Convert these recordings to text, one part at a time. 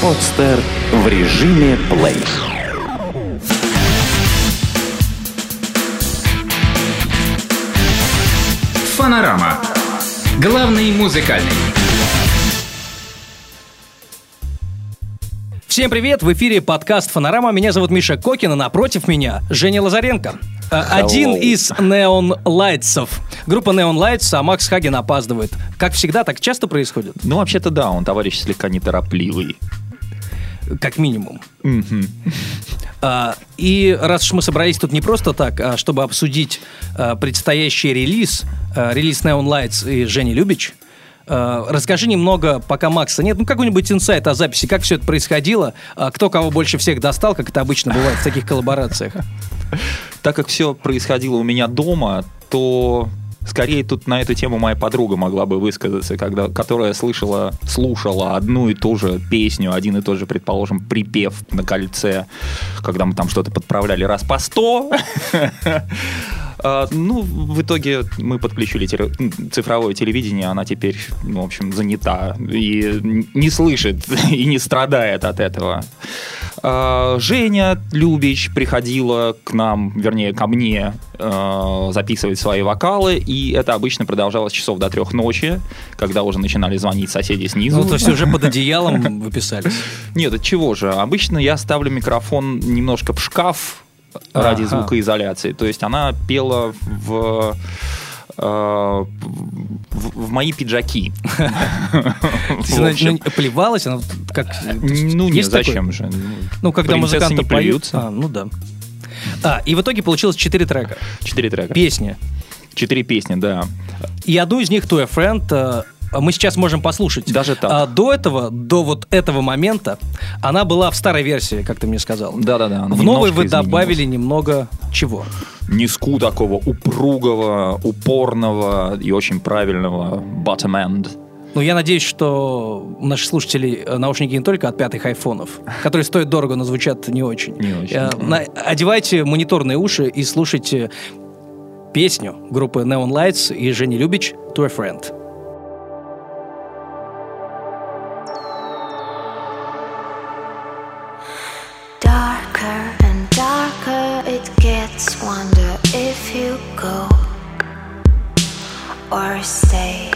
Подстер в режиме плей. Фанорама. Главный музыкальный. Всем привет! В эфире подкаст «Фанорама». Меня зовут Миша Кокин, а напротив меня Женя Лазаренко. Э, Один из Neon Lights'ов. Группа Neon Lights, а Макс Хаген опаздывает. Как всегда, так часто происходит? Ну, вообще-то да, он товарищ слегка неторопливый. Как минимум. А, и раз уж мы собрались тут не просто так, а чтобы обсудить а, предстоящий релиз, а, релиз Neon Lights и Жени Любич, а, расскажи немного, пока Макса нет, ну какой-нибудь инсайт о записи, как все это происходило, кто кого больше всех достал, как это обычно бывает в таких коллаборациях. Так как все происходило у меня дома, то скорее тут на эту тему моя подруга могла бы высказаться, когда, которая слышала, слушала одну и ту же песню, один и тот же, предположим, припев на кольце, когда мы там что-то подправляли раз по сто. А, ну, в итоге мы подключили теле- цифровое телевидение, она теперь, ну, в общем, занята и не слышит и не страдает от этого. А, Женя Любич приходила к нам, вернее, ко мне э, записывать свои вокалы, и это обычно продолжалось часов до трех ночи, когда уже начинали звонить соседи снизу. Ну, то есть уже под одеялом выписались. Нет, от чего же? Обычно я ставлю микрофон немножко в шкаф ради Ага. звукоизоляции. То есть она пела в э, в, в мои пиджаки. Она ну, плевалась, она как... Ну, такое? зачем же? Ну, когда музыканты не поют... А, ну да. А, и в итоге получилось четыре трека. Четыре трека. Песни. Четыре песни, да. И одну из них «To a Friend» э, мы сейчас можем послушать. Даже так. А до этого, до вот этого момента, она была в старой версии, как ты мне сказал. Да-да-да. В новой вы изменилась. добавили немного чего? низку такого упругого, упорного и очень правильного bottom end. Ну, я надеюсь, что у наших слушателей э, наушники не только от пятых айфонов, которые стоят дорого, но звучат не очень. Не очень. Э, Одевайте мониторные уши и слушайте песню группы Neon Lights и Жени Любич «To a Friend». Or stay.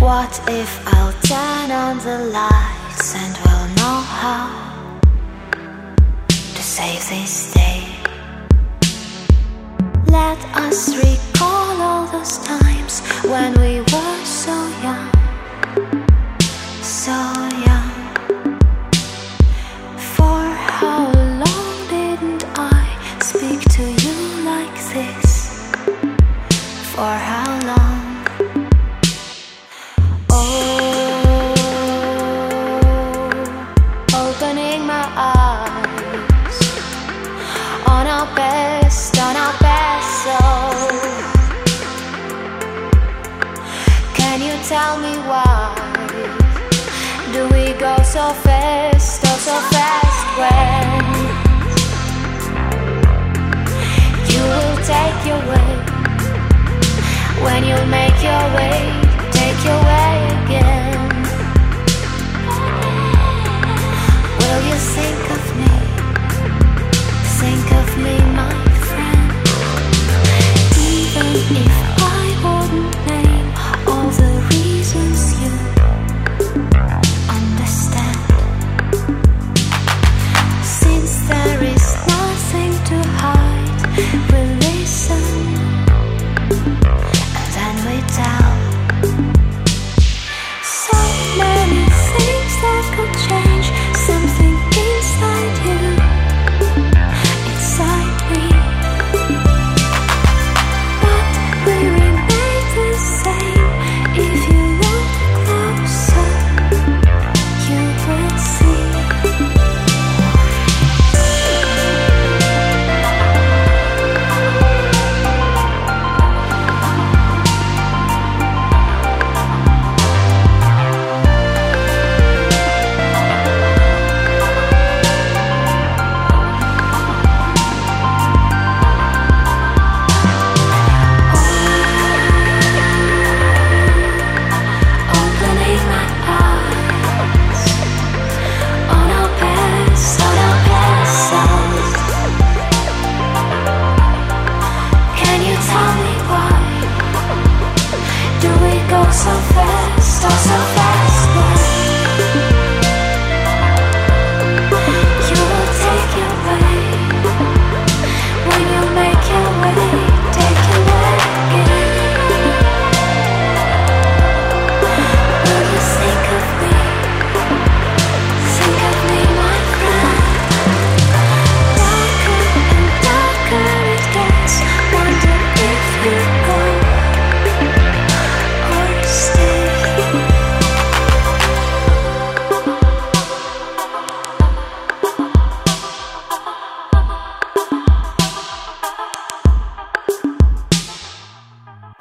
What if I'll turn on the lights and we'll know how to save this day? Let us recall all those times when we were so young, so tell me why? Do we go so fast, oh so fast when you will take your way? When you make your way, take your way again. Will you think of me? Think of me, my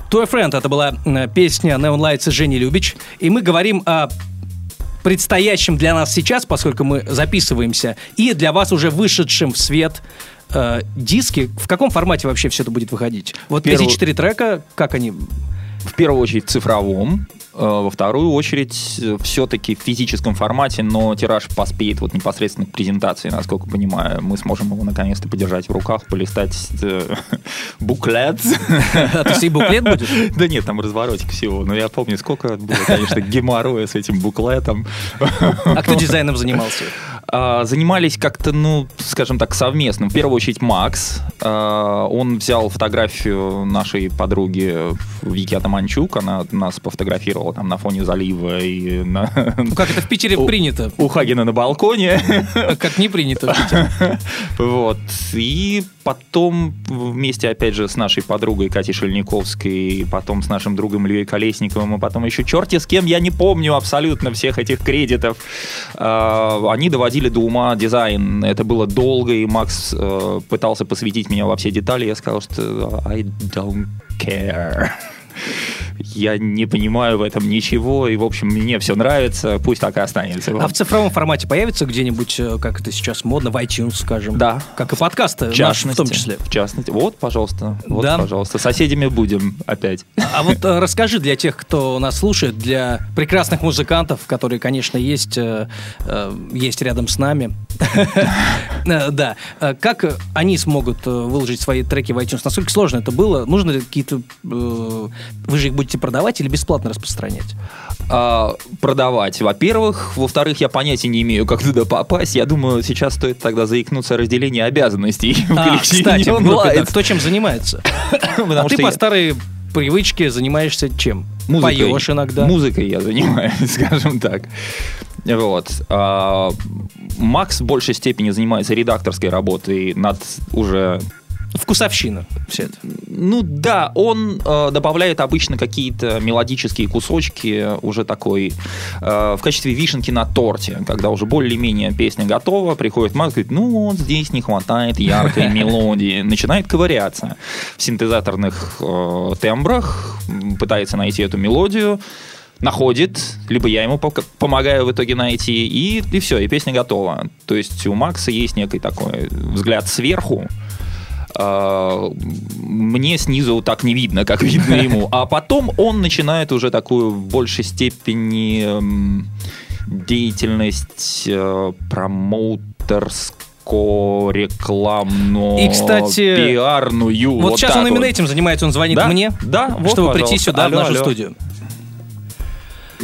Твой френд, это была э, песня Neon Lights и Жени Любич. И мы говорим о предстоящем для нас сейчас, поскольку мы записываемся, и для вас уже вышедшем в свет э, диске. В каком формате вообще все это будет выходить? Вот Первый- эти четыре трека, как они? В первую очередь цифровом, э, во вторую очередь все-таки в физическом формате, но тираж поспеет вот непосредственно к презентации, насколько понимаю. Мы сможем его наконец-то подержать в руках, полистать э, буклет. А ты себе буклет будешь? Да нет, там разворотик всего. Но я помню, сколько было, конечно, геморроя с этим буклетом. А кто дизайном занимался? А, Занимались как-то, ну, скажем так, совместно. В первую очередь Макс. А, Он взял фотографию нашей подруги Вики Атаманчук. Она нас пофотографировала там на фоне залива и на- Ну, как это в Питере У- принято? у Хагена на балконе. А Как не принято в Питере. Вот. И потом вместе, опять же, с нашей подругой Катей Шельниковской, потом с нашим другом Ильей Колесниковым, и потом еще черти с кем, я не помню абсолютно всех этих кредитов. Они доводили до ума дизайн. Это было долго, и Макс э, пытался посвятить меня во все детали. Я сказал, что I don't care. Я не понимаю в этом ничего, и, в общем, мне все нравится, пусть так и останется. А в цифровом формате появится где-нибудь, э, как это сейчас модно, в iTunes, скажем? Да. Как и подкасты, В наши в том числе. В частности. Вот, пожалуйста. Вот, Да. пожалуйста. Соседями будем опять. А вот э, расскажи для тех, кто нас слушает, для прекрасных музыкантов, которые, конечно, есть, э, есть рядом с нами. Да. Как они смогут выложить свои треки в iTunes? Насколько сложно это было? Нужно ли какие-то... Вы же их будете продавать или бесплатно распространять? А, продавать, во-первых. Во-вторых, я понятия не имею, как туда попасть. Я думаю, сейчас стоит тогда заикнуться о разделении обязанностей в А, коллективе кстати, в да, Lights. кто чем занимается? А ты по я- старой привычке занимаешься чем? Музыкой. Поешь иногда. Музыкой я занимаюсь, скажем так. Вот. А, Макс в большей степени занимается редакторской работой над уже Вкусовщина. Все это. Ну да, он э, добавляет обычно какие-то мелодические кусочки, уже такой, э, в качестве вишенки на торте, когда уже более-менее песня готова, приходит Макс, говорит, ну вот здесь не хватает яркой мелодии, начинает ковыряться в синтезаторных э, тембрах, пытается найти эту мелодию, находит, либо я ему помогаю в итоге найти, и, и все, и песня готова. То есть у Макса есть некий такой взгляд сверху, мне снизу так не видно, как видно ему. А потом он начинает уже такую в большей степени деятельность э, промоутерско рекламно И, кстати, пиарную. Вот, сейчас так он именно вот. этим занимается, он звонит Да? мне, Да, вот, чтобы прийти пожалуйста. сюда, в Алло, нашу алло. студию.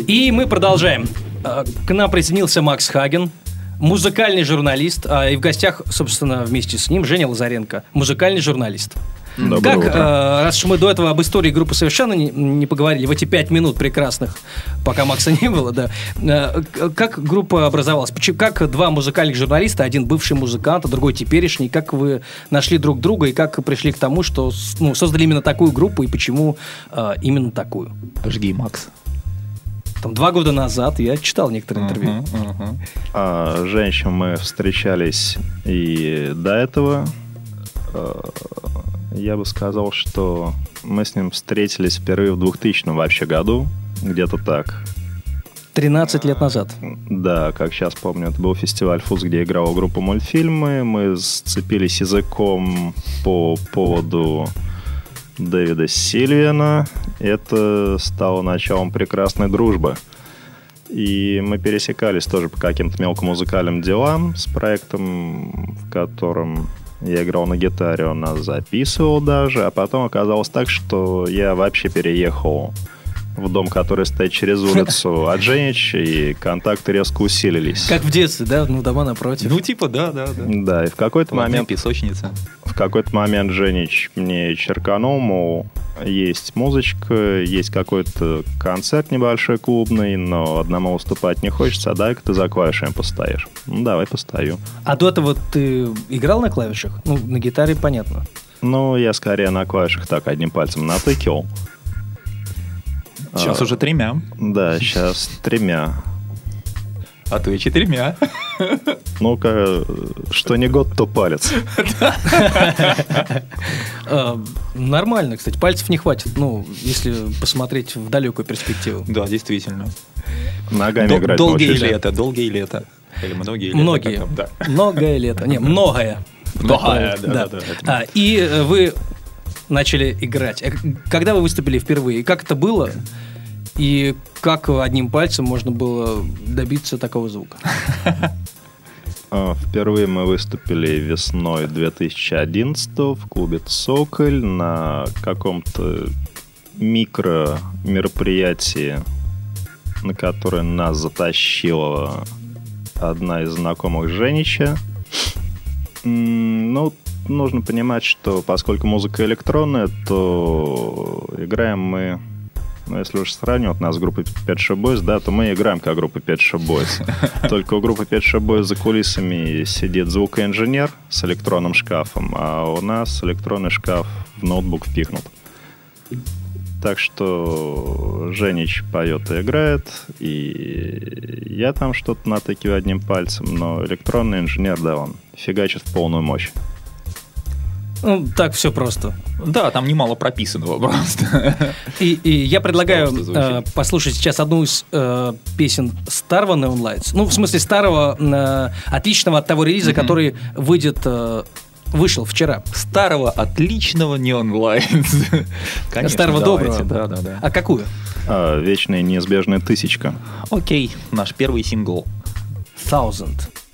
И мы продолжаем. Э, К нам присоединился Макс Хаген, музыкальный журналист, а и в гостях, собственно, вместе с ним Женя Лазаренко, музыкальный журналист. Доброе как, утро. э, раз уж мы до этого об истории группы совершенно не, не поговорили, в эти пять минут прекрасных, пока Макса не было, да, э, как группа образовалась? Почему, как два музыкальных журналиста, один бывший музыкант, а другой теперешний, как вы нашли друг друга и как пришли к тому, что ну, создали именно такую группу и почему э, именно такую? Жги, Макс. Там два года назад я читал некоторые интервью. Мгм, мгм. А, женщин мы встречались и до этого. Э, Я бы сказал, что мы с ним встретились впервые в 2000 вообще году, где-то так. 13 лет назад. Да, как сейчас помню, это был фестиваль ФУЗ, где играла группа мультфильмы. Мы сцепились языком по поводу Дэвида Сильвиана. Это стало началом прекрасной дружбы. И мы пересекались тоже по каким-то мелкомузыкальным делам с проектом, в котором я играл на гитаре, он нас записывал даже, а потом оказалось так, что я вообще переехал в дом, который стоит через улицу от Женич, и контакты резко усилились. Как в детстве, да? Ну, дома напротив. Ну, типа, да, да, да. Да, и в какой-то Момент момент, песочница. в какой-то момент Женич мне черканул, мол, есть музычка, есть какой-то концерт небольшой клубный, но одному выступать не хочется, а дай-ка ты за клавишами постоишь. Ну, давай постою. А до этого ты играл на клавишах? Ну, на гитаре понятно. Ну, я скорее на клавишах так одним пальцем натыкивал. Сейчас А. уже тремя, Да, сейчас тремя. а то и четырьмя. Ну-ка, что не год, то палец. А, нормально, кстати. Пальцев не хватит, ну, если посмотреть в далекую перспективу. Да, действительно. Ногами играть долгие лета, долгие лета. Или многие лета. Многие. Многое лето. Не, многое. Многое, да, да, да. А, и э, вы начали играть. К- Когда вы выступили впервые? Как это было? И как одним пальцем можно было добиться такого звука? А, Впервые мы выступили весной 2011 в клубе «Цоколь» на каком-то микро мероприятии, на которое нас затащила одна из знакомых Женича. Ну, нужно понимать, что поскольку музыка электронная, то играем мы, ну, если уж сравнивать нас с группой Pet Shop Boys, да, то мы играем как группа Pet Shop Boys. Только у группы Pet Shop Boys за кулисами сидит звукоинженер с электронным шкафом, а у нас электронный шкаф в ноутбук впихнут. Так что Женич поет и играет, и я там что-то натыкиваю одним пальцем, но электронный инженер, да, он фигачит в полную мощь. Ну, так все просто. Да, там немало прописанного просто. И, и я предлагаю э, послушать сейчас одну из э, песен старого Neon Lights. Ну, в смысле старого, э, отличного от того релиза, который выйдет, э, вышел вчера. Старого, отличного Neon Lights. Конечно, Старого давайте. доброго. Да, да, да. А какую? А, вечная неизбежная тысячка. Окей, наш первый сингл. Thousand. Thousand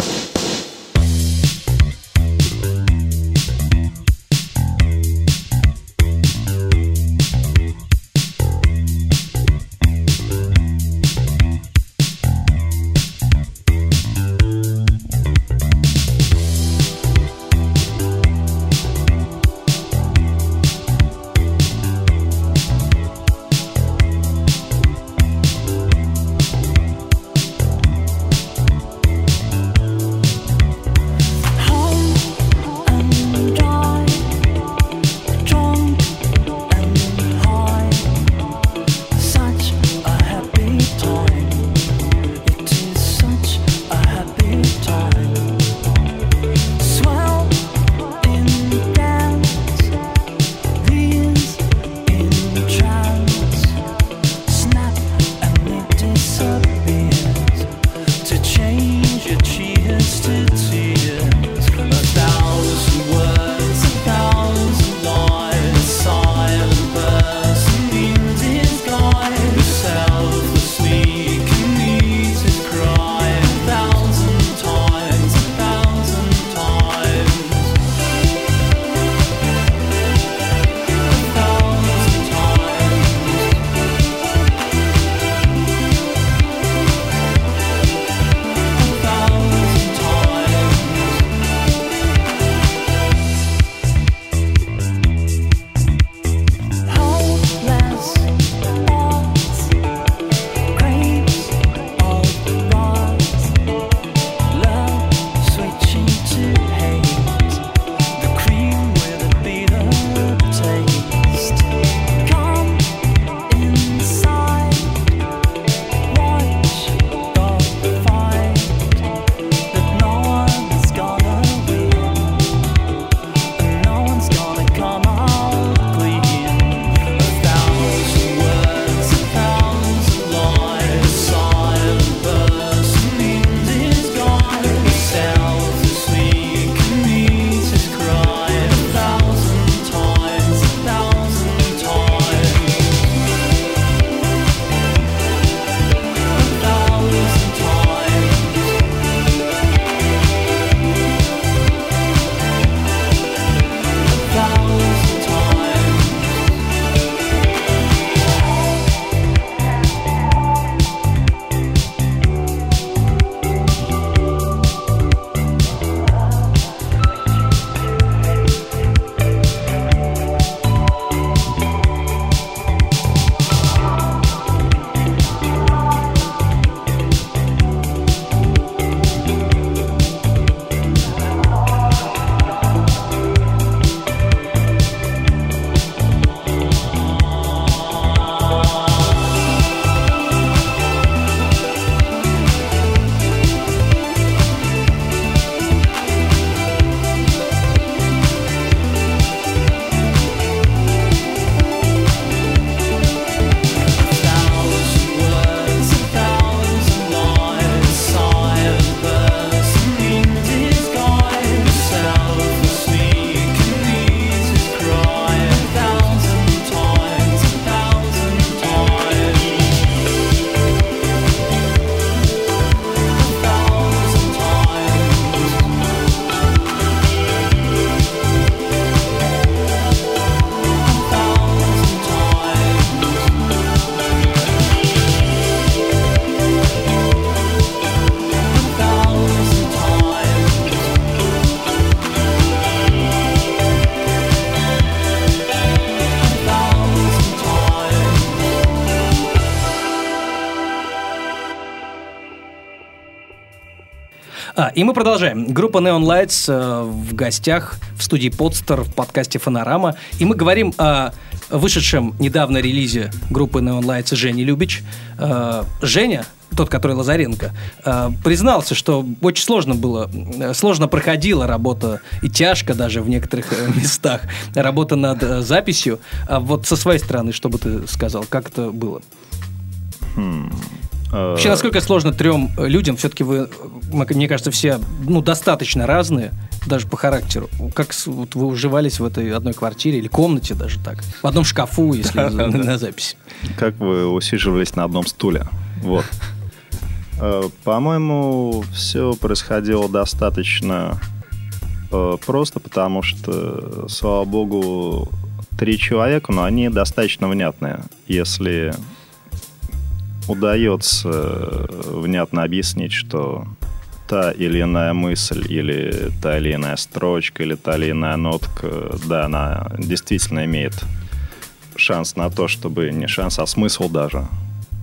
и мы продолжаем. Группа Neon Lights э, в гостях в студии Подстер в подкасте Фонорама. И мы говорим о вышедшем недавно релизе группы Neon Lights Жени Любич. Э, Женя, тот, который Лазаренко, э, признался, что очень сложно было, сложно проходила работа и тяжко даже в некоторых местах работа над записью. А вот со своей стороны, что бы ты сказал, как это было? Э, Вообще, насколько сложно трем людям, все-таки вы, мне кажется, все ну, достаточно разные, даже по характеру. Как вот вы уживались в этой одной квартире или комнате даже так? В одном шкафу, если на, на запись. Как вы усиживались на одном стуле. Вот. Э, По-моему, все происходило достаточно э, просто, потому что, слава богу, три человека, но они достаточно внятные. Если удается э, внятно объяснить, что та или иная мысль, или та или иная строчка, или та или иная нотка, да, она действительно имеет шанс на то, чтобы не шанс, а смысл даже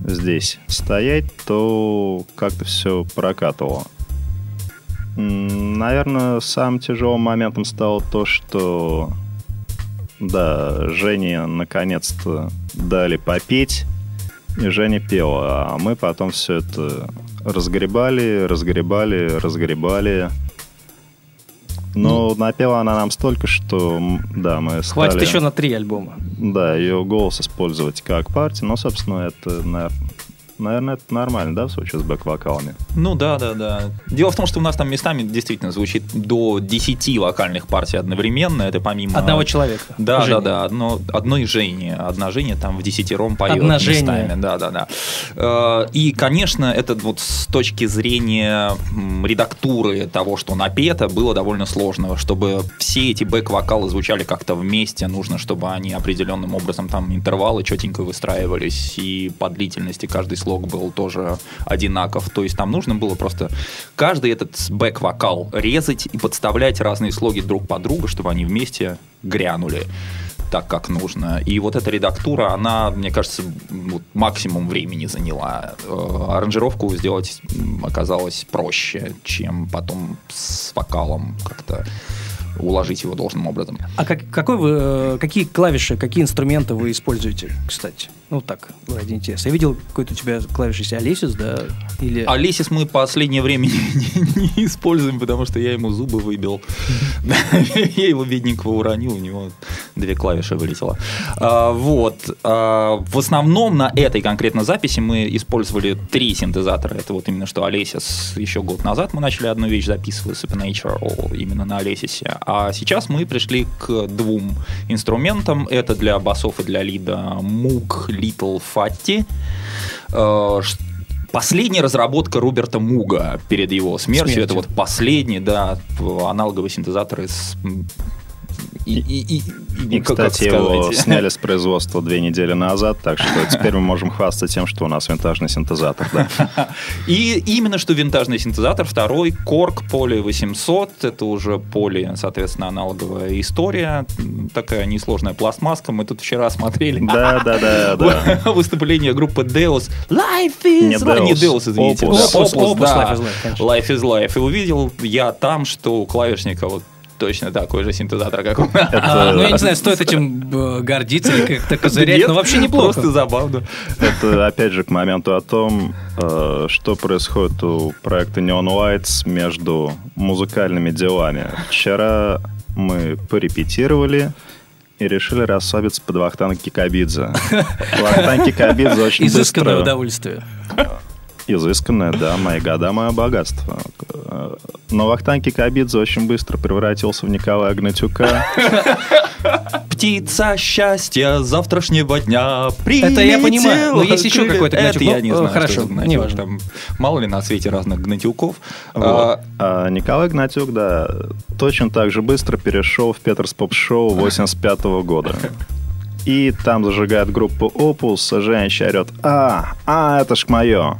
здесь стоять, то как-то все прокатывало. Наверное, самым тяжелым моментом стало то, что да, Жене наконец-то дали попеть, и Женя пела, а мы потом все это разгребали, разгребали, разгребали. Но напела она нам столько, что, да, мы Хватит стали- еще на три альбома. да, ее голос использовать как партии, но, собственно, это, наверное, это нормально, да, в случае с бэк-вокалами? Ну да, да, да. Дело в том, что у нас там местами действительно звучит до 10 вокальных партий одновременно. Это помимо... Одного человека. Да, Жени. да, да. Одно, одной Жени. Одна Женя там в десятером поет Одна Женя. местами. Да, да, да. Э, И, конечно, это вот с точки зрения редактуры того, что напето, было довольно сложно. Чтобы все эти бэк-вокалы звучали как-то вместе, нужно, чтобы они определенным образом там интервалы четенько выстраивались, и по длительности каждый слог был тоже одинаков. То есть там нужно было просто каждый этот бэк-вокал резать и подставлять разные слоги друг под друга, чтобы они вместе грянули так, как нужно. И вот эта редактура, она, мне кажется, вот максимум времени заняла. Э, Аранжировку сделать оказалось проще, чем потом с вокалом как-то уложить его должным образом. А как, какой вы, э, какие клавиши, какие инструменты вы используете, кстати? Ну так, ради интереса. Я видел какой-то у тебя клавиш есть Алисис, да? Или... Алисис мы последнее время не, не- используем, потому что я ему зубы выбил. Я его бедненького уронил, у него две клавиши вылетело. А, Вот. А, В основном на этой конкретно записи мы использовали три синтезатора. Это вот именно что Алесис еще год назад мы начали одну вещь записывать, Supernatural, именно на Алесисе. А сейчас мы пришли к двум инструментам. Это для басов и для лида Moog Little Fatty. Э, Последняя разработка Роберта Муга перед его смертью, Смертью. это вот последний, да, аналоговый синтезатор из... И, и- и- и- И, кстати, его сказать? сняли с производства две недели назад, так что теперь мы можем хвастаться тем, что у нас винтажный синтезатор. Да. И именно что винтажный синтезатор, второй Korg Poly 800, это уже поли, соответственно, аналоговая история, такая несложная пластмасска, мы тут вчера смотрели Да, да, да, да. выступление группы Deus. Life is Не life. Не Deus, Deus, извините. Opus. Да, Opus, Opus, да. Life is Life. Life is Life. И увидел я там, что у клавишника вот точно такой же синтезатор, как у нас. А, ну, я не знаю, стоит этим э, гордиться или как-то козырять, Нет, но вообще неплохо. Просто забавно. Это, опять же, к моменту о том, э, что происходит у проекта Neon Lights между музыкальными делами. Вчера мы порепетировали и решили расслабиться под Вахтанг Кикабидзе. Вахтанг Кикабидзе очень Изысканное быстро... удовольствие. Изысканное, да, мои года, мое богатство. Но Вахтанг Кикабидзе очень быстро превратился в Николая Гнатюка. Птица счастья завтрашнего дня Это я понимаю, но есть еще прилетела. какой-то Это Гнатюк. я Ну, не знаю, хорошо, Гнатюк. неважно. Там мало ли на свете разных Гнатюков. Вот. А, А Николай Гнатюк, да, точно так же быстро перешел в Петерс Поп-шоу 85 года. И там зажигает группу Опус, а женщина орет «А, а, это ж мое!»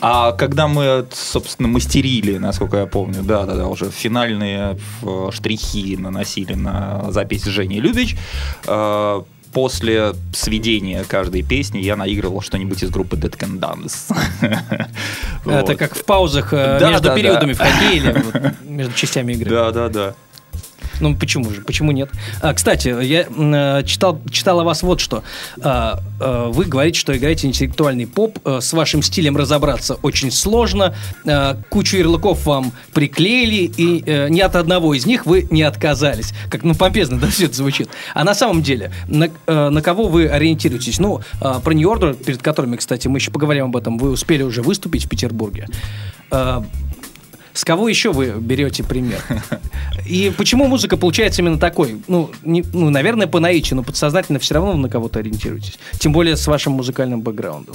А когда мы, собственно, мастерили, насколько я помню, да-да-да, уже финальные э, штрихи наносили на запись Жени Любич, э, после сведения каждой песни я наигрывал что-нибудь из группы Dead Can Dance. Это как в паузах э, Да, между да, периодами да. в хоккее или между частями игры. Да, да, да. Ну почему же? Почему нет? А, кстати, я э, читал, читал о вас вот что. А, а, вы говорите, что играете интеллектуальный поп. А, С вашим стилем разобраться очень сложно. А, Кучу ярлыков вам приклеили, и э, ни от одного из них вы не отказались. Как ну помпезно, да, все это звучит. А на самом деле, на, э, на кого вы ориентируетесь? Ну, а, про Order, перед которыми, кстати, мы еще поговорим об этом, вы успели уже выступить в Петербурге. А, с кого еще вы берете пример? И почему музыка получается именно такой? Ну, не- ну наверное, по наитию, но подсознательно все равно на кого-то ориентируетесь. Тем более с вашим музыкальным бэкграундом.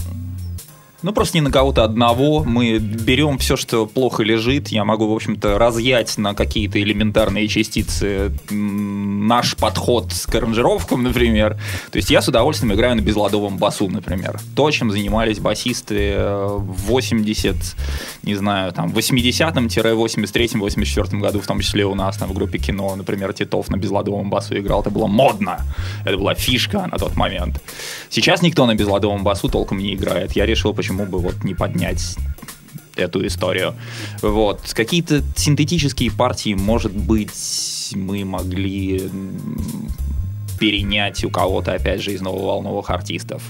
Ну, просто не на кого-то одного. Мы берем все, что плохо лежит. Я могу, в общем-то, разъять на какие-то элементарные частицы наш подход к аранжировкам, например. То есть я с удовольствием играю на безладовом басу, например. То, чем занимались басисты э, в 80, не знаю, там, 80-83, 84 году, в том числе у нас там в группе кино, например, Титов на безладовом басу играл. Это было модно. Это была фишка на тот момент. Сейчас никто на безладовом басу толком не играет. Я решил, почему бы вот не поднять эту историю. Вот. Какие-то синтетические партии, может быть, мы могли перенять у кого-то, опять же, из нововолновых артистов.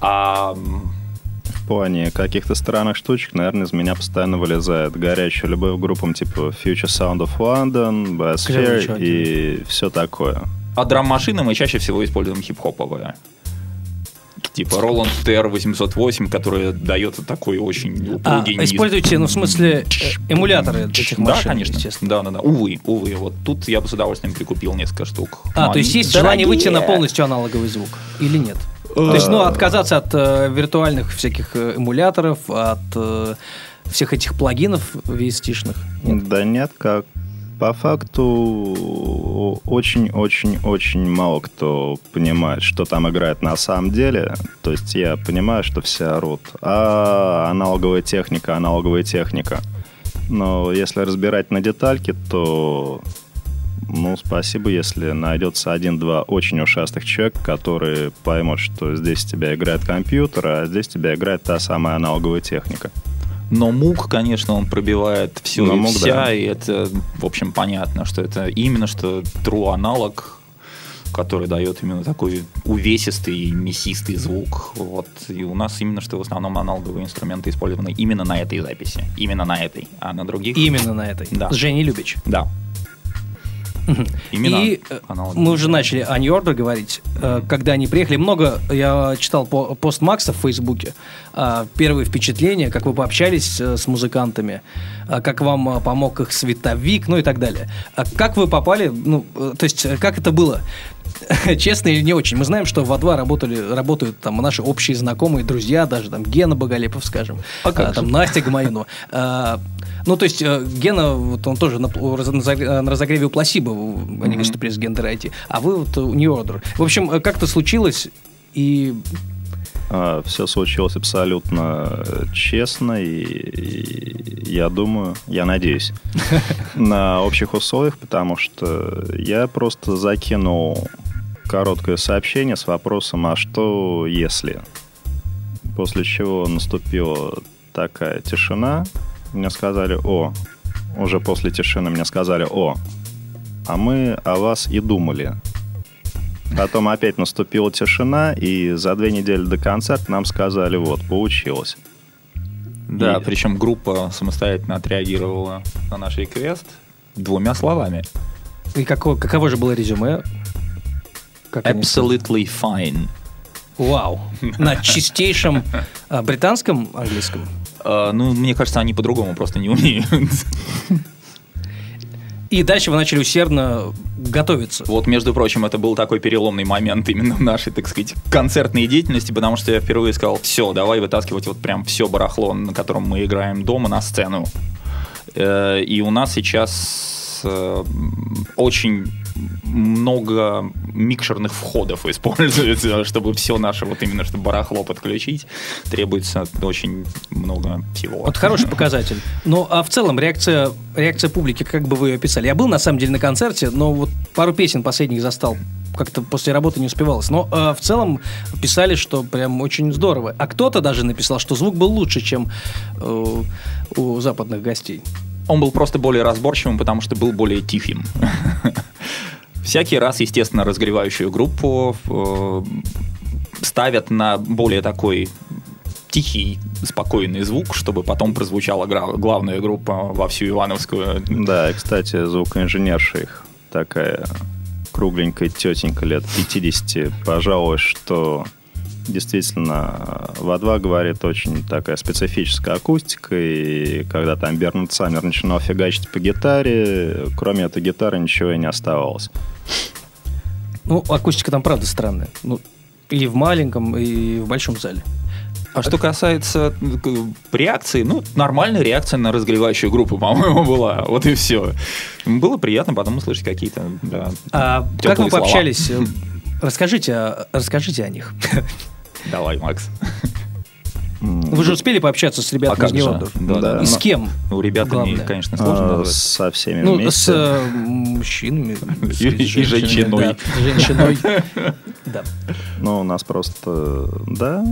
А В плане каких-то странных штучек, наверное, из меня постоянно вылезает горячая любовь к группам типа Future Sound of London, Biosphere и все такое. а драм-машины мы чаще всего используем хип-хоповые. Типа Roland TR-808, который дает такой очень А, упругий низ. используете, ну, в смысле, э, эмуляторы этих Да, машин, конечно. естественно. Да, да, да. Увы, увы. Вот тут я бы с удовольствием прикупил несколько штук. А, Но то есть они есть желание выйти на дорогие. полностью аналоговый звук? Или нет? То есть, ну, отказаться от э, виртуальных всяких э, эмуляторов, от э, всех этих плагинов VST-шных? Да нет, как по факту очень-очень-очень мало кто понимает, что там играет на самом деле. То есть я понимаю, что все орут. А аналоговая техника, аналоговая техника. Но если разбирать на детальки, то ну, спасибо, если найдется один-два очень ушастых человека, которые поймут, что здесь тебя играет компьютер, а здесь тебя играет та самая аналоговая техника. Но мук, конечно, он пробивает все Но и мук, вся, да. и это, в общем, понятно, что это именно что true аналог, который дает именно такой увесистый, мясистый звук. Вот. И у нас именно что в основном аналоговые инструменты использованы именно на этой записи. Именно на этой. А на других... Именно на этой. Да. С Женей Любич. Да. Именно И э, аналоговые. мы уже начали о Order говорить. Э, Когда они приехали, много я читал по, пост Макса в Фейсбуке. э, Первые впечатления, как вы пообщались с музыкантами, как вам помог их световик, ну и так далее. Как вы попали, ну, то есть, как это было? Честно или не очень? Мы знаем, что в А2 работали, работают там наши общие знакомые, друзья, даже там Гена Боголепов, скажем, А а, там Настя Гамаюнова. А, Ну, то есть, э, Гена, вот он тоже на, раз- на разогреве у Пласиба в- они выступили с Гендер IT, а вы вот у New Order. В общем, э, как-то случилось, и все случилось абсолютно э, честно, и, и я думаю, я надеюсь, на общих условиях, потому что я просто закинул короткое сообщение с вопросом, а что если? После чего наступила такая тишина, мне сказали, о, уже после тишины мне сказали, о, а мы о вас и думали. Потом опять наступила тишина, и за две недели до концерта нам сказали, вот, получилось. Да, И- причем группа самостоятельно отреагировала на наш реквест двумя словами. и каково, каково же было резюме? Как Absolutely fine. Вау. На чистейшем а, британском английском. А, ну, мне кажется, они по-другому просто не умеют. И дальше вы начали усердно готовиться. Вот, между прочим, это был такой переломный момент именно в нашей, так сказать, концертной деятельности, потому что я впервые сказал, все, давай вытаскивать вот прям все барахло, на котором мы играем дома, на сцену. Э, И у нас сейчас э, очень много микшерных входов используется, чтобы все наше вот именно, чтобы барахло подключить, требуется очень много всего. Вот хороший показатель. Ну, а в целом реакция, реакция публики, как бы вы ее описали? Я был, на самом деле, на концерте, но вот пару песен последних застал. Как-то после работы не успевалось. Но э, в целом писали, что прям очень здорово. А кто-то даже написал, что звук был лучше, чем э, у западных гостей. Он был просто более разборчивым, потому что был более тихим. Всякий раз, естественно, разогревающую группу э, ставят на более такой тихий, спокойный звук, чтобы потом прозвучала главная группа во всю Ивановскую. Да, и, кстати, звукоинженерша их такая кругленькая тетенька лет 50 пожалуй, что действительно в 2 говорит очень такая специфическая акустика, и когда там Бернард Саммер начинал фигачить по гитаре, кроме этой гитары ничего и не оставалось. Ну, акустика там правда странная. Ну, и в маленьком, и в большом зале. А что касается к- реакции, ну, нормальная реакция на разогревающую группу, по-моему, была. Вот и все. Было приятно потом услышать какие-то, да, А как вы слова. пообщались? Э, Расскажите, расскажите о них. Давай, Макс. Вы же успели пообщаться с А ребятами как из? Неондор? Да, да. И с но- кем? Ну, ребята, Главное. мне, конечно, сложно А, со всеми Ну, вместе. с э, мужчинами. с И- женщиной. да, Женщиной. Да. Ну, у нас просто, да,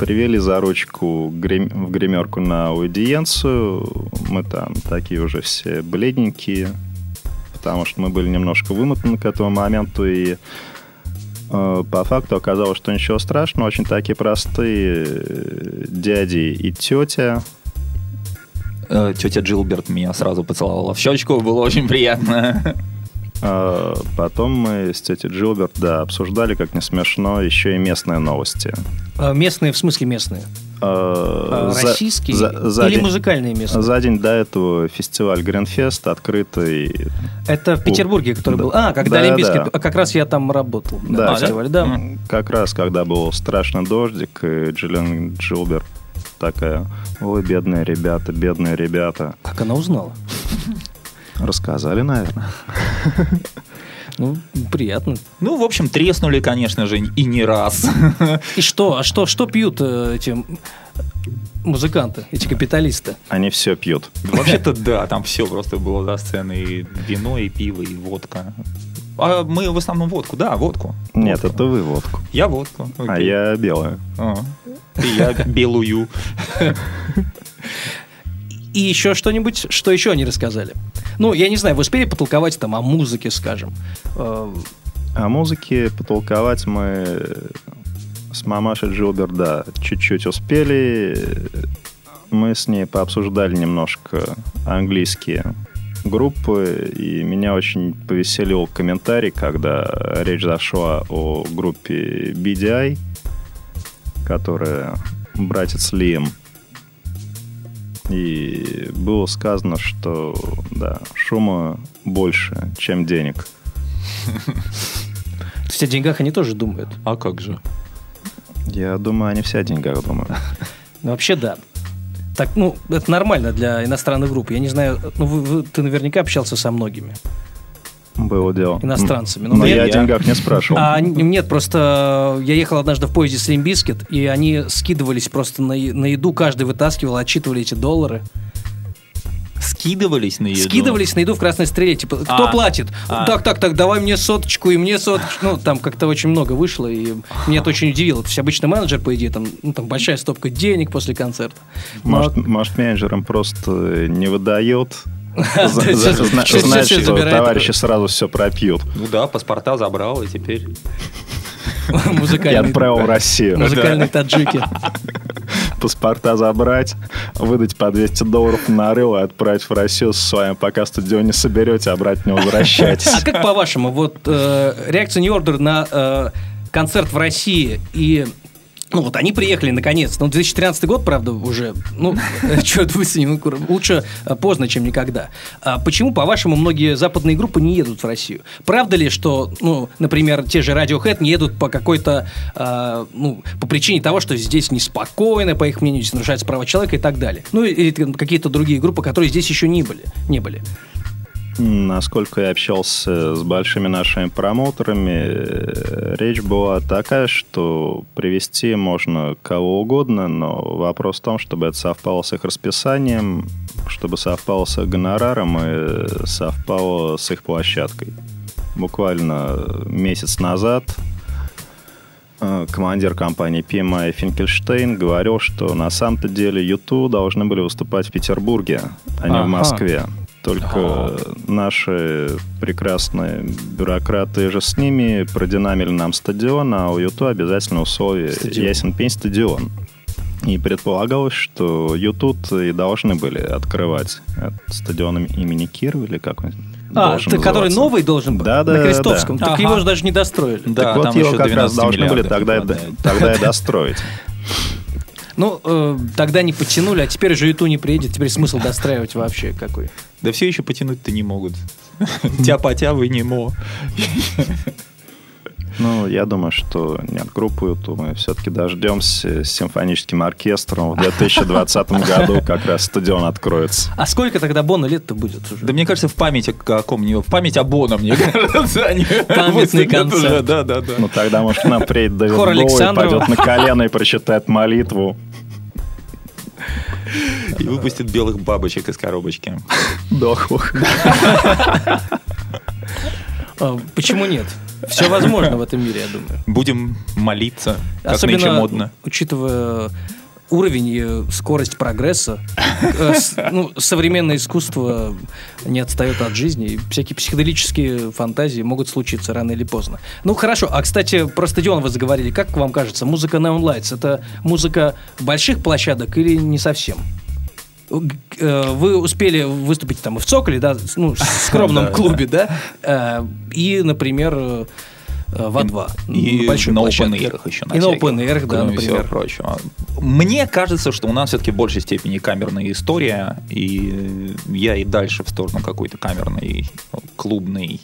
привели за ручку грим- в гримерку на аудиенцию. Мы там такие уже все бледненькие, потому что мы были немножко вымотаны к этому моменту, и по факту оказалось, что ничего страшного, очень такие простые э, дяди и тетя. Э, Тетя Джилберт меня сразу поцеловала в щечку, было очень приятно. Потом мы с тетей Джилберт, да, обсуждали, как не смешно, еще и местные новости. Местные, в смысле местные? А, А, за- Российские за- за или день- музыкальные местные? За день до этого фестиваль Гринфест открытый. Это в Петербурге, который был. А, когда Да, Олимпийский. да. Как раз я там работал. Да. на фестивале, да. М. Как раз когда был страшный дождик, и Джиллиан Джилберт такая, ой, бедные ребята, бедные ребята. Как она узнала? Рассказали, наверное. Ну, приятно. Ну, в общем, треснули, конечно же, и не раз. И что? А что, что пьют э, эти музыканты, эти капиталисты? Они все пьют. Вообще-то да, там все просто было за сценой. И вино, и пиво, и водка. А мы в основном водку, да, водку. Нет, Водку. это вы водку. Я водку. А окей. я белую. А. И я белую. И еще что-нибудь, что еще они рассказали? Ну, я не знаю, вы успели потолковать там о музыке, скажем? Э, О музыке потолковать мы с мамашей Джилберт, да, чуть-чуть успели. Мы с ней пообсуждали немножко английские группы, и меня очень повеселил комментарий, когда речь зашла о группе BDI, которая братец Лием. И было сказано, что да, шума больше, чем денег. То есть о деньгах они тоже думают. А как же? Я думаю, они все о деньгах думают. Ну, вообще, да. Так, ну, это нормально для иностранных групп. Я не знаю, ну, вы- вы- ты наверняка общался со многими Было дело. иностранцами. Но я я- о деньгах не спрашивал. А, нет, просто я ехал однажды в поезде с Limp Bizkit, и они скидывались просто на, на еду, каждый вытаскивал, отчитывали эти доллары. Скидывались на еду? Скидывались на еду в красной стреле, типа, кто А. платит? А. Так, так, так, давай мне соточку и мне соточку. Ну, там как-то очень много вышло, и меня это очень удивило. То есть обычно менеджер, по идее, там, ну, там большая стопка денег после концерта. Но- Может, может, менеджерам просто не выдает. Да, За- всё- за- всё- зна- всё- Знать, всё что товарищи сразу все пропьют. Ну да, паспорта забрал, и теперь... И музыкальные, отправил в Россию. музыкальные таджики. Паспорта забрать, выдать по 200 долларов на нарыл и отправить в Россию с вами, пока стадион не соберете, обратно не возвращайтесь. А как по-вашему, вот э, реакция New Order на э, концерт в России и ну вот они приехали наконец. Ну, 2013 год, правда, уже, ну, ну, кур- лучше э, поздно, чем никогда. А почему, по-вашему, многие западные группы не едут в Россию? Правда ли, что, ну, например, те же Radiohead не едут по какой-то, э, ну, по причине того, что здесь неспокойно, по их мнению, здесь нарушаются права человека и так далее? Ну, или какие-то другие группы, которые здесь еще не были, не были. Насколько я общался с большими нашими промоутерами, э, речь была такая, что привести можно кого угодно, но вопрос в том, чтобы это совпало с их расписанием, чтобы совпало с их гонораром и совпало с их площадкой. Буквально месяц назад э, командир компании PMI Финкельштейн говорил, что на самом-то деле YouTube должны были выступать в Петербурге, а не Ага. в Москве. Только наши прекрасные бюрократы же с ними продинамили нам стадион, а у YouTube обязательно условие Стадион. ясен пень стадион. И предполагалось, что YouTube и должны были открывать этот стадион имени Кирова или как он А, ты, который новый должен был? Да, да, На Крестовском. да. Так Ага. его же даже не достроили. Да, так вот там его еще как раз 12 должны были тогда, тогда и достроить. Ну, э, тогда не подтянули, а теперь же YouTube не приедет. Теперь смысл достраивать вообще какой? Да все еще потянуть-то не могут. Тяпа-тявы не мо. Ну, я думаю, что нет, группу эту мы все-таки дождемся с симфоническим оркестром. В 2020 году как раз стадион откроется. А сколько тогда Бона лет-то будет уже? Да мне кажется, в память о каком-нибудь, в память о Бона, мне кажется, они Памятный концерт. Да, да, да. Ну, тогда, может, к нам приедет Дэвид Хор Боуи, пойдет на колено и прочитает молитву. И выпустит белых бабочек из коробочки. Дохлых. А, почему нет? Все возможно в этом мире, я думаю. Будем молиться, как нынче Особенно модно. учитывая уровень и скорость прогресса. Э, ну, современное искусство не отстает от жизни. и Всякие психоделические фантазии могут случиться рано или поздно. Ну, хорошо. А, кстати, про стадион вы заговорили. Как вам кажется, музыка Neon Lights – это музыка больших площадок или не совсем? Э, Вы успели выступить там и в Цоколе, да, ну, в скромном клубе, да, Э, и, например, э, в А2. И на open air еще. И на open air, да, например. прочего. Мне кажется, что у нас все-таки в большей степени камерная история, и я и дальше в сторону какой-то камерной, клубной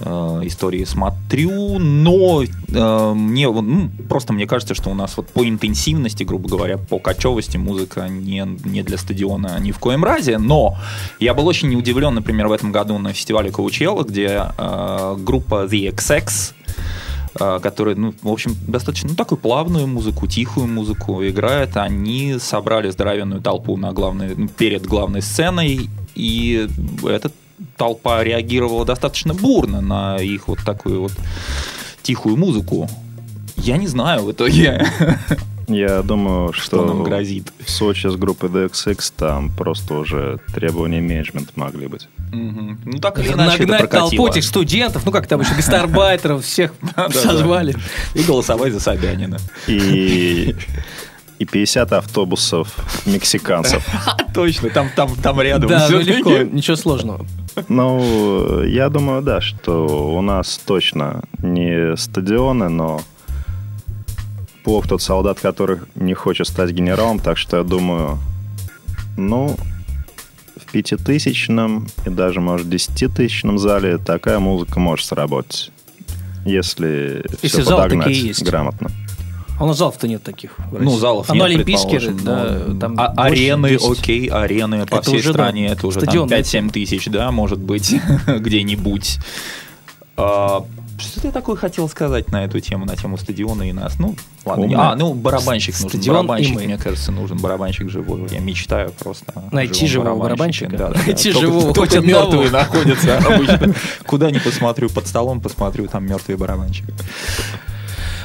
э, истории смотрю, но э, мне ну, просто мне кажется, что у нас вот по интенсивности, грубо говоря, по кочевости музыка не, не для стадиона ни в коем разе, но я был очень удивлен, например, в этом году на фестивале Коучелла, где э, группа The XX э, которые, ну, в общем, достаточно ну, такую плавную музыку, тихую музыку играют. Они собрали здоровенную толпу на главной, ну, перед главной сценой, и эта толпа реагировала достаточно бурно на их вот такую вот тихую музыку. Я не знаю в итоге, Я думаю, что, что нам грозит. в Сочи с группой DXX там просто уже требования менеджмента могли быть. Мгм. Ну, так или иначе Нагнать толпу этих студентов, ну как там еще, гастарбайтеров, всех созвали. И голосовать за Собянина. И, и 50 автобусов мексиканцев. Точно, там, там, там рядом. Да, ну легко, ничего сложного. Ну, я думаю, да, что у нас точно не стадионы, но плох тот солдат, который не хочет стать генералом, так что я думаю, ну, в пятитысячном и даже, может, десятитысячном зале такая музыка может сработать. Если, Если все подогнать такие есть. грамотно. А у нас залов-то нет таких. Ну, залов Оно нет, олимпийские, предположим, да, но- там А- арены, 10. окей, арены по Это всей уже, да, стране, это уже там стадионные 5-7 тысяч, да, может быть, где-нибудь. А, Что ты такое хотел сказать на эту тему, на тему стадиона и нас? Ну, ладно. Умно. А, ну, барабанщик нужен. Стадион барабанщик, мне кажется, нужен. Барабанщик живой. Я мечтаю просто. Найти живого барабанщике. барабанщика? Да, да, да. Найти живого, только хоть мертвые находятся обычно. Куда ни посмотрю, под столом посмотрю, там мертвый барабанщик.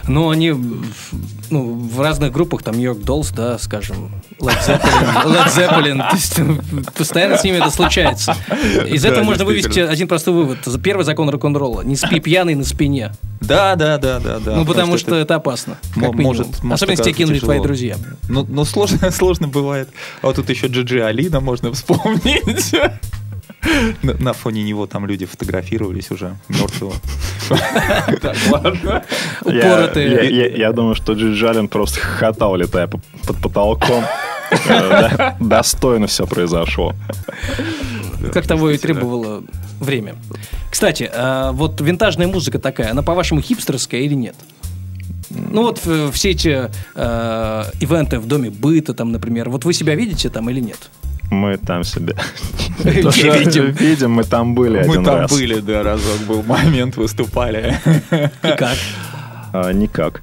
Ну, они ну, в разных группах, там Нью-Йорк Доллс, да, скажем, Led Zeppelin, Led Zeppelin, то есть, ну, постоянно с ними это случается. Из этого можно вывести один простой вывод. Первый закон рок-н-ролла. Не спи пьяный на спине. Да, да, да, да, да. ну, потому что это опасно. Как может- Особенно, если тебя кинули твои друзья. Ну, ну сложно, сложно бывает. А вот тут еще Джиджи Алина можно вспомнить. На, фоне него там люди фотографировались уже мертвого. Так, ладно. Я, Упоротые. я- думаю, что Джиджалин просто хохотал, летая по- под потолком. Э, Достойно все произошло. Как того и требовало время. Кстати, а вот винтажная музыка такая, она, по-вашему, хипстерская или нет? Ну вот э, все эти э, ивенты в доме быта, там, например, вот вы себя видите там или нет? Мы там себя Не видим. видим, мы там были Мы там были, да, разок был момент, выступали. И как? А, никак.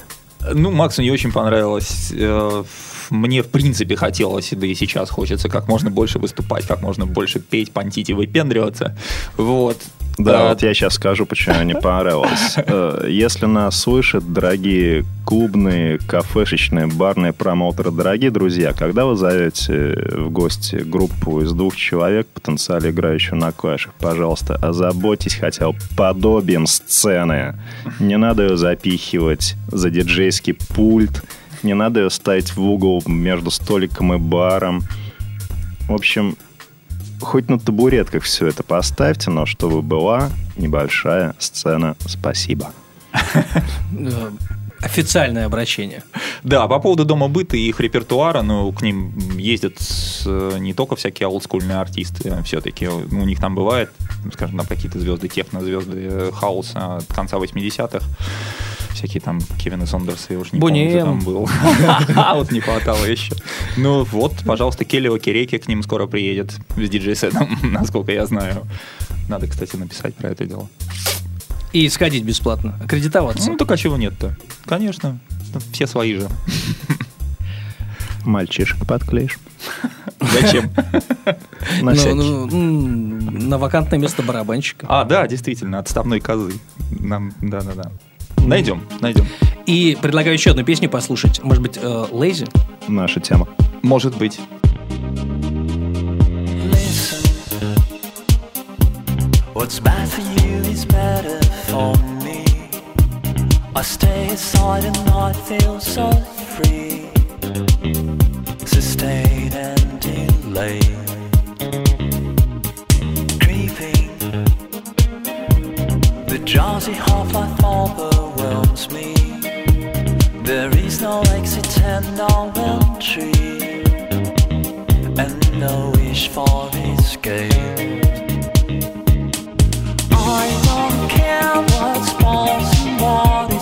Ну, Максу не очень понравилось. Э, Мне, в принципе, хотелось, да и сейчас хочется как можно больше выступать, как можно больше петь, понтить и выпендриваться. Вот. Да, А, вот я сейчас скажу, почему не понравилось. Э, Если нас слышат, дорогие клубные, кафешечные, барные промоутеры, дорогие друзья, когда вы зовете в гости группу из двух человек, потенциально играющую на клавишах, пожалуйста, озаботьтесь хотя бы подобием сцены. Не надо ее запихивать за диджейский пульт, не надо ее ставить в угол между столиком и баром. В общем, хоть на табуретках все это поставьте, но чтобы была небольшая сцена. Спасибо. Э, Официальное обращение. Да, по поводу дома быта и их репертуара, ну, к ним ездят э, не только всякие олдскульные артисты, все-таки у них там бывает, скажем, там какие-то звезды техно, звезды э, хауса от конца 80-х. Всякие там Кевин и Сондерс, я уж не Бонни помню, кто там был. А вот не хватало еще. Ну вот, пожалуйста, Келлио Киреки к ним скоро приедет с диджей-сетом, насколько я знаю. Надо, кстати, написать про это дело. И сходить бесплатно. Аккредитоваться. Ну, так а чего нет-то? Конечно, все свои же. Мальчишек подклеишь. Зачем? На Ну, всякий. ну, м, на вакантное место барабанщика. А, да, действительно, отставной козы. Нам, да-да-да. Найдем, найдем. И предлагаю еще одну песню послушать. Может быть, э, Лейзи? Наша тема. Может быть. Listen, what's bad for you is better for me. I stay aside and I feel so free. Sustained and delayed. Creeping, the drowsy half-life overwhelms me. There is no exit and no entry and no wish for escape. I don't care what's false and what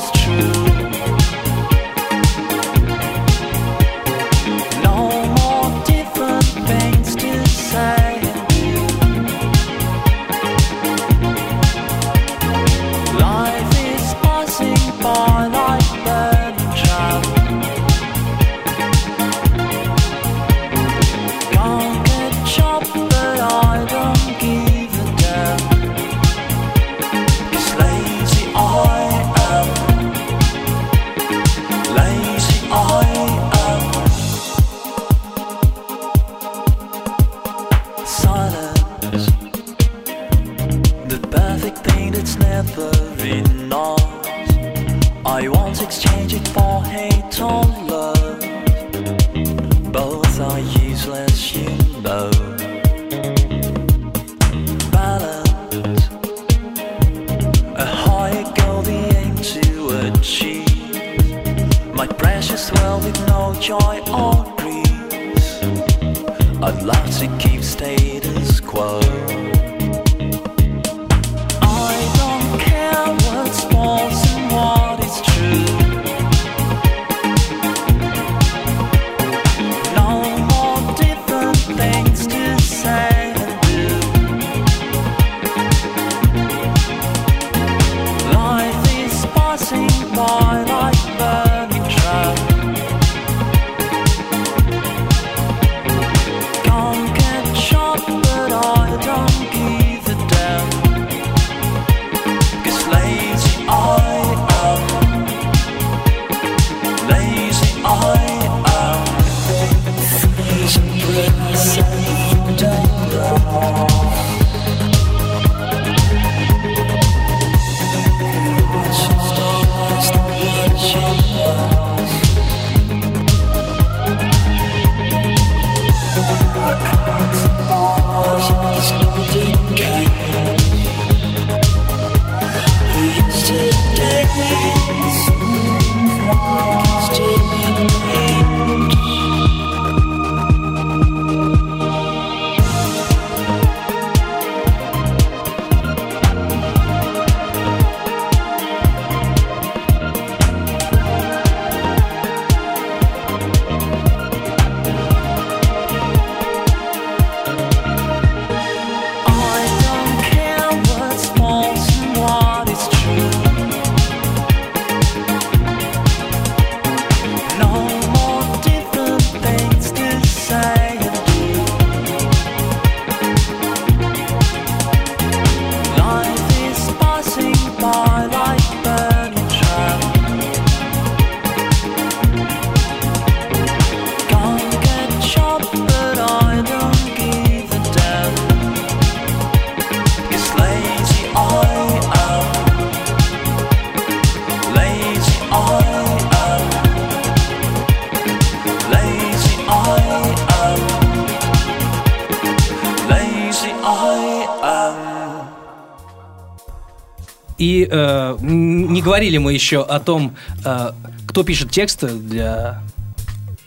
говорили мы еще о том, э, кто пишет тексты для,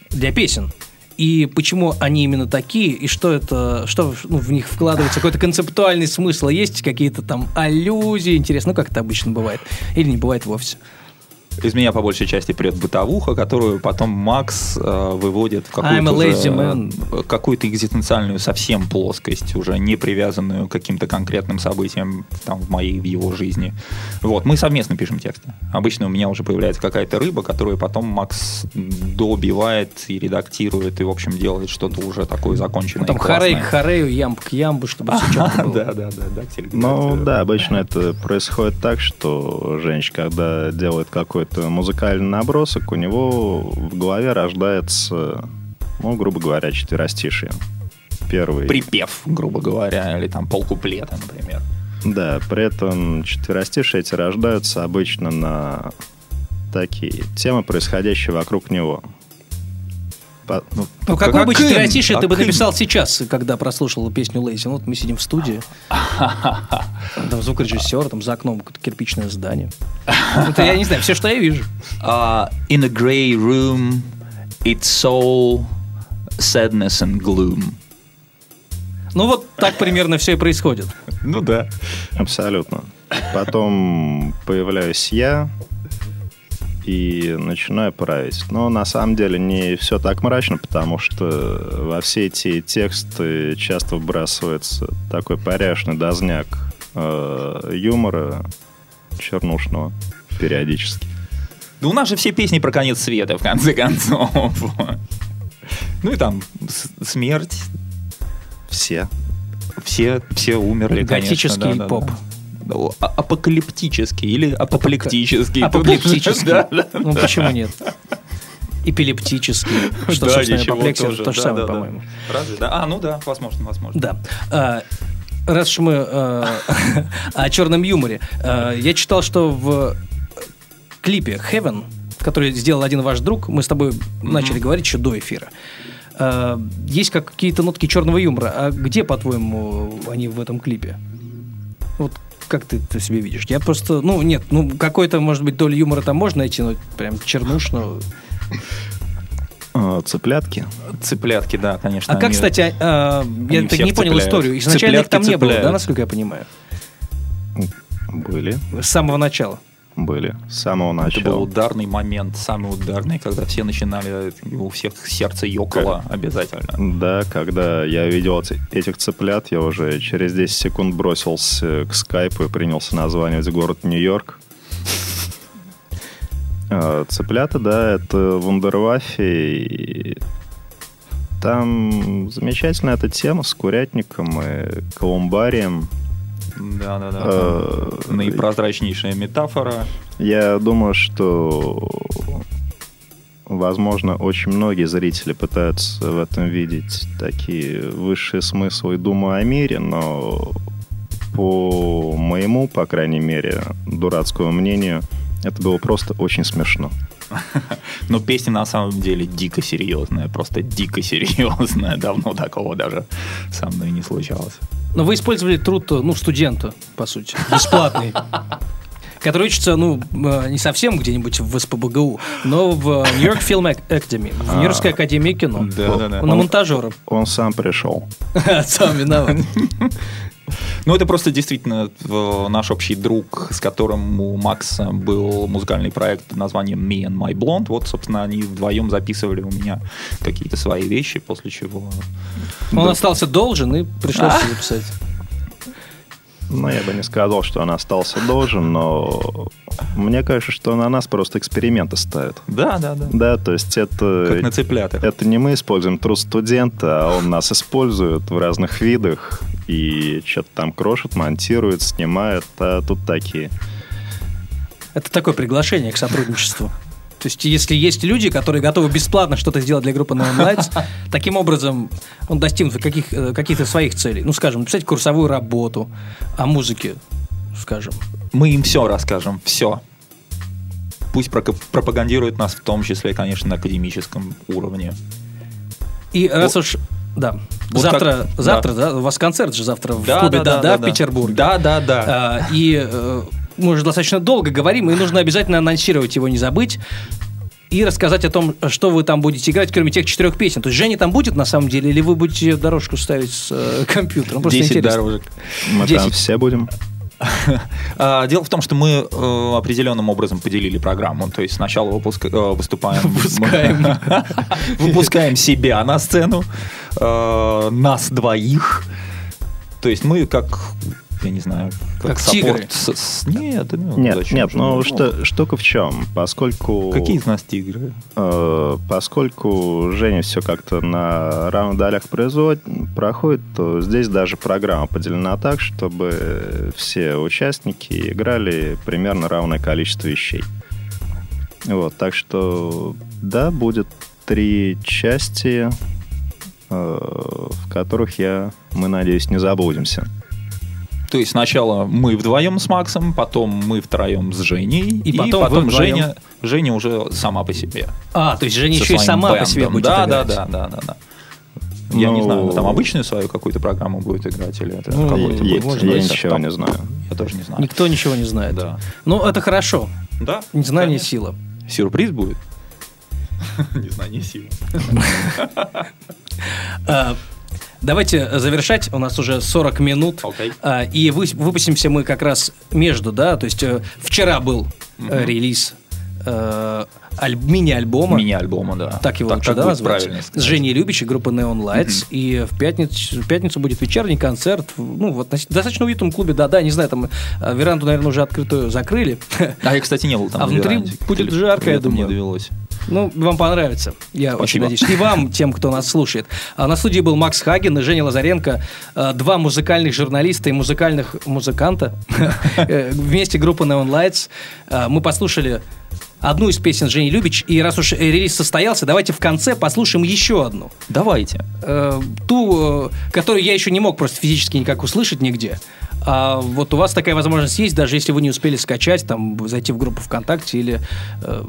для песен. И почему они именно такие, и что это, что ну, в них вкладывается, какой-то концептуальный смысл, есть какие-то там аллюзии, интересно, ну как это обычно бывает, или не бывает вовсе. Из меня по большей части прет бытовуха, которую потом Макс э, выводит в какую-то, э, какую-то экзистенциальную совсем плоскость, уже не привязанную к каким-то конкретным событиям там, в моей, в его жизни. Вот, мы совместно пишем тексты. Обычно у меня уже появляется какая-то рыба, которую потом Макс добивает и редактирует, и, в общем, делает что-то уже такое законченное. Там харей к харею, ямб к ямбу, чтобы все четко было. Да, да, да, да, Ну да. обычно это происходит так, что женщина, когда делает какой-то музыкальный набросок, у него в голове рождается, ну, грубо говоря, четверостишие. Первый. Припев, грубо говоря, или там полкуплета, например. Да, при этом четверостишие эти рождаются обычно на такие темы, происходящие вокруг него. Ну, Ну, какой бы Каким? четверостишее ты бы написал сейчас, когда прослушал песню Лейзи? Ну, вот мы сидим в студии, там звукорежиссер, там за окном какое-то кирпичное здание. Это я не знаю, все, что я вижу. Uh, in a grey room, it's all sadness and gloom. Ну, вот так примерно все и происходит. Ну да. Абсолютно. Потом появляюсь я и начинаю править. Но на самом деле не все так мрачно, потому что во все эти тексты часто вбрасывается такой порядочный дозняк э, юмора чернушного периодически. Да у нас же все песни про конец света, в конце концов. Ну и там смерть, Все. все, все умерли, конечно. Готический да, да, поп. да. А- Апокалиптический или апоплектический. Апоплектический. Ну, почему нет? Эпилептический. Что, Да, собственно, апоплексия то же Да, самое, да, да. по-моему. Разве? Да. А, ну да, возможно, возможно. Да. А, раз уж мы э, о черном юморе, э, я читал, что в клипе Heaven, который сделал один ваш друг, мы с тобой начали говорить еще до эфира. э, есть как какие-то нотки черного юмора. А где, по-твоему, они в этом клипе? Вот как ты это себе видишь? Я просто, ну, нет, ну, какой-то, может быть, долю юмора там можно найти, но прям чернушную. Э, Цыплятки. Цыплятки, да, конечно. А как, кстати, а, я они так не понял цепляют. историю. Изначально их там не было, да, насколько я понимаю? Были. С самого начала. Были. С самого Это был начала. ударный момент, самый ударный, когда все начинали, у всех сердце ёкало обязательно. Да, когда я видел эти- этих цыплят, я уже через 10 секунд бросился к скайпу и принялся названивать город Нью-Йорк. А, Цыплята, да, это вундерваффе. и Там замечательная эта тема с курятником и колумбарием. Да, да, да. Наипрозрачнейшая метафора. Я думаю, что, возможно, очень многие зрители пытаются в этом видеть такие высшие смыслы и думаю о мире, но по моему, по крайней мере, дурацкому мнению, это было просто очень смешно. Но песня на самом деле дико серьезная, просто дико серьезная. Давно такого даже со мной не случалось. Но вы использовали труд, ну, студента, по сути, бесплатный. Который учится, ну, э, не совсем где-нибудь в СПБГУ, но в Нью-Йорк Film Academy, в Нью-Йоркской академии кино. Да-да-да. На монтажера. Он сам пришел. Сам виноват. Ну, это просто действительно э, наш общий друг, с которым у Макса был музыкальный проект под названием Me and My Blonde. Вот, собственно, они вдвоем записывали у меня какие-то свои вещи, после чего... Он остался должен и пришлось А. записать. Ну, я бы не сказал, что он остался должен, но мне кажется, что на нас просто эксперименты ставят. Да, да, да. Да, то есть это... Как на цыплятах. Это не мы используем труд студента, а он нас использует в разных видах и что-то там крошит, монтирует, снимает, а тут такие. Это такое приглашение к сотрудничеству. То есть, если есть люди, которые готовы бесплатно что-то сделать для группы Neon Lights, таким образом он достигнет каких, э, каких-то своих целей. Ну, скажем, написать курсовую работу о музыке, скажем. Мы им все расскажем, все. Пусть пропагандируют нас в том числе, конечно, на академическом уровне. И раз уж... Да. Вот завтра, как- завтра, да. у вас концерт же завтра в Да, клубе да, да, «Да-да» да, в да. Петербурге. Да, да, да. А, и э, мы уже достаточно долго говорим, и нужно обязательно анонсировать его, не забыть. И рассказать о том, что вы там будете играть, кроме тех четырех песен. То есть Женя там будет на самом деле, или вы будете дорожку ставить с э, компьютером? Просто 10 интересно. дорожек. Мы 10. там все будем. А, Дело в том, что мы э, определенным образом поделили программу. То есть сначала э, выступаем... Выпускаем. Выпускаем себя на сцену, э, нас двоих. То есть мы как, я не знаю, как, Как саппорт тигры. с- с- Нет, ну, Нет, зачем нет, же? ну что, штука в чем? Поскольку... Какие из нас тигры? Э, поскольку Женя все как-то на равных долях производит, проходит, то здесь даже программа поделена так, чтобы все участники играли примерно равное количество вещей. Вот, так что, да, будет три части, э, в которых я, мы, надеюсь, не забудемся. То есть сначала мы вдвоем с Максом, потом мы втроем с Женей, И потом вы вдвоем. Женя, Женя уже сама по себе. А, то есть Женя еще и сама по бэндом. себе будет да, играть. да, да, да, да, да. Я не Ну, знаю, она там обычную свою какую-то программу будет играть или это Ну, какой-то будет может я ничего состав? не знаю. Я тоже не знаю. Никто ничего не знает. Да. Ну, это хорошо. Да. Незнание конечно. сила. Сюрприз будет. Незнание силы. А, Давайте завершать. У нас уже 40 минут. Окей. А, И вы- выпустимся мы как раз между, да. То есть э, вчера был э, релиз э, аль- мини-альбома. Мини-альбома, да. Так его так, лучше да, назвать. правильно С. Женей Любич и группой Neon Lights. И в пятницу, в пятницу будет вечерний концерт. Ну, вот в достаточно уютном клубе. Да-да, не знаю, там э, веранду, наверное, уже открытую закрыли. А я, кстати, не был там. А внутри веранде. будет жарко, я думаю. Не довелось. Ну, вам понравится. Я очень Спасибо. надеюсь. И вам, тем, кто нас слушает. А на студии был Макс Хаген и Женя Лазаренко, э, два музыкальных журналиста и музыкальных музыканта. Э, Вместе группа Neon Lights. Э, Мы послушали одну из песен Жени Любич. И раз уж релиз состоялся, давайте в конце послушаем еще одну. Давайте. Э, Ту, э, которую я еще не мог просто физически никак услышать нигде. А вот у вас такая возможность есть, даже если вы не успели скачать, там, зайти в группу ВКонтакте или э,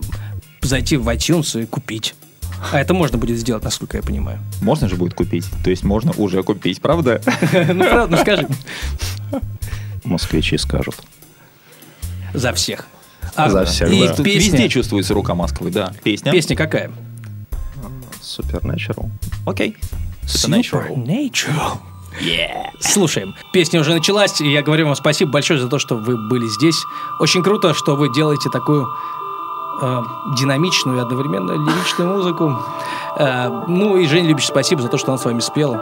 зайти в iTunes и купить. А это можно будет сделать, насколько я понимаю. Можно же будет купить. То есть можно уже купить, правда? Ну, правда, ну скажи. Москвичи скажут. За всех. А, За всех, и да. Везде чувствуется рука Москвы, да. Песня? песня какая? Supernatural. Окей. Supernatural. Supernatural. Слушаем. Песня уже началась, и я говорю вам спасибо большое за то, что вы были здесь. Очень круто, что вы делаете такую э, динамичную и одновременно лиричную музыку. Э, ну и Женя Любич, спасибо за то, что она с вами спела.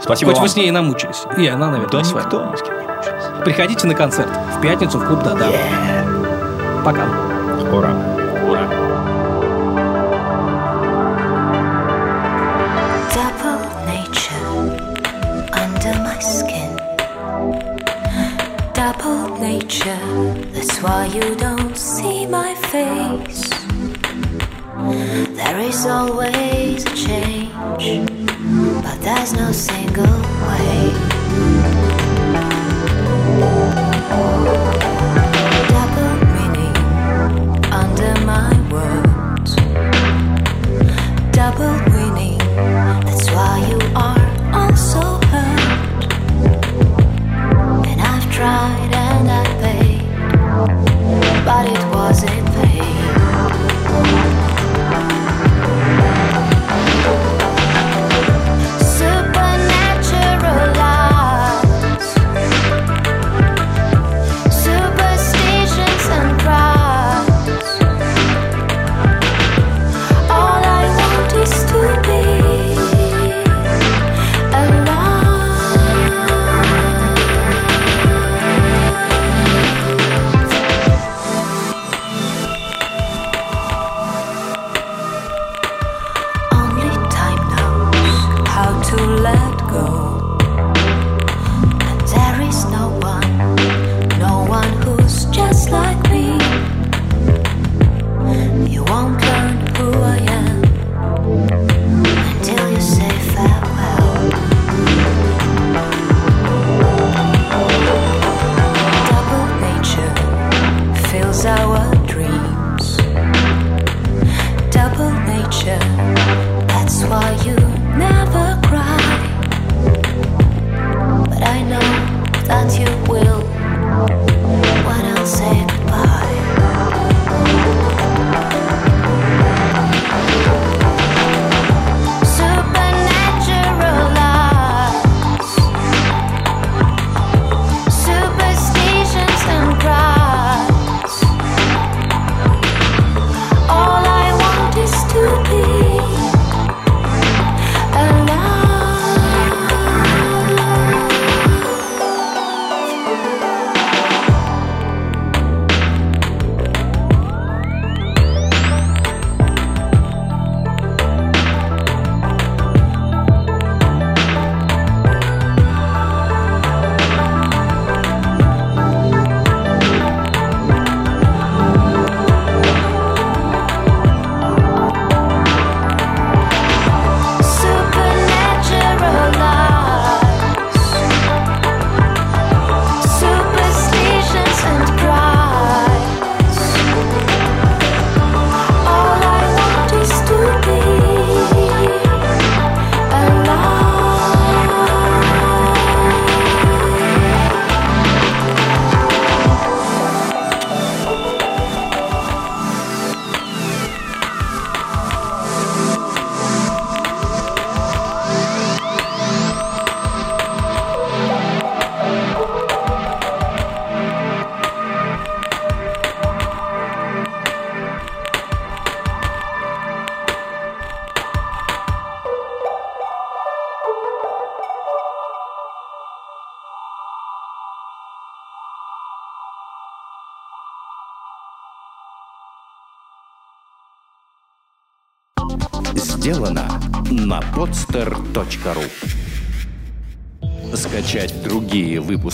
Спасибо Хоть вам. вы с ней и намучились. И она, наверное, Да с вами. никто ни с кем не общался. Приходите на концерт в пятницу в клуб Дада. Пока. Ура. Skin. Double nature, that's why you don't see my face. There is always a change, but there's no single way. Double meaning under my words double winning. That's why you are